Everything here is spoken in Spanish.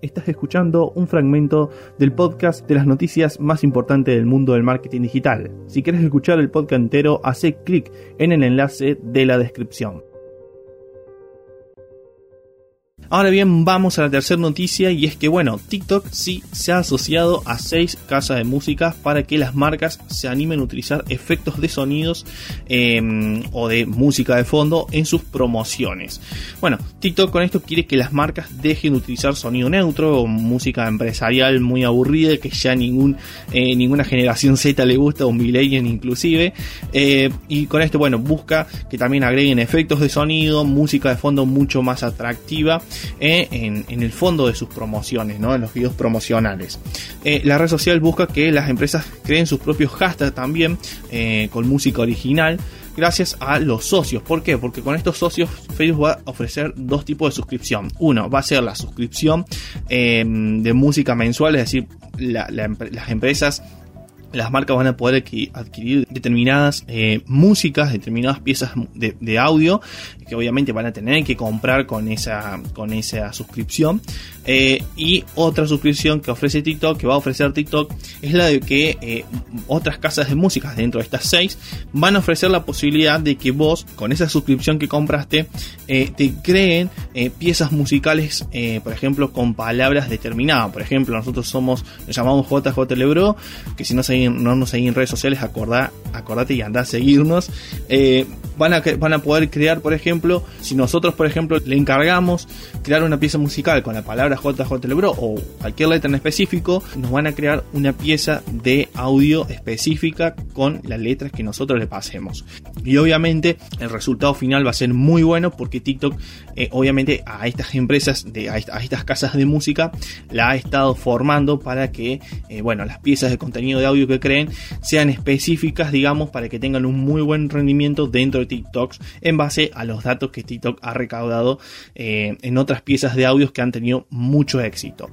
Estás escuchando un fragmento del podcast de las noticias más importantes del mundo del marketing digital. Si quieres escuchar el podcast entero, hace clic en el enlace de la descripción. Ahora bien, vamos a la tercera noticia y es que bueno, TikTok sí se ha asociado a seis casas de música para que las marcas se animen a utilizar efectos de sonidos em, o de música de fondo en sus promociones. Bueno, TikTok con esto quiere que las marcas dejen de utilizar sonido neutro o música empresarial muy aburrida que ya ningún, eh, ninguna generación Z le gusta o millennial inclusive. Eh, y con esto, bueno, busca que también agreguen efectos de sonido, música de fondo mucho más atractiva eh, en, el fondo de sus promociones, ¿no? en los videos promocionales. Eh, la red social busca que las empresas creen sus propios hashtags también eh, con música original gracias a los socios. ¿Por qué? Porque con estos socios Facebook va a ofrecer dos tipos de suscripción. Uno va a ser la suscripción de música mensual, es decir, las empresas las marcas van a poder adquirir determinadas eh, músicas, determinadas piezas de, audio que obviamente van a tener que comprar con esa, con esa suscripción. Eh, y otra suscripción que ofrece TikTok, que va a ofrecer TikTok, es la de que eh, otras casas de música dentro de estas seis van a ofrecer la posibilidad de que vos, con esa suscripción que compraste, te creen piezas musicales, por ejemplo, con palabras determinadas. Por ejemplo, nosotros somos, nos llamamos JJ Lebro, que si no se no nos seguís en redes sociales, acordá, acordate y andá a seguirnos. Eh, van, a, van a poder crear, por ejemplo, si nosotros, por ejemplo, le encargamos crear una pieza musical con la palabra JJ Lebro o cualquier letra en específico, nos van a crear una pieza de audio específica con las letras que nosotros le pasemos. Y obviamente el resultado final va a ser muy bueno porque TikTok, eh, obviamente, a estas empresas, de, a, estas casas de música, la ha estado formando para que, eh, bueno, las piezas de contenido de audio que creen sean específicas, digamos, para que tengan un muy buen rendimiento dentro de TikToks en base a los datos que TikTok ha recaudado eh, en otras piezas de audios que han tenido mucho éxito.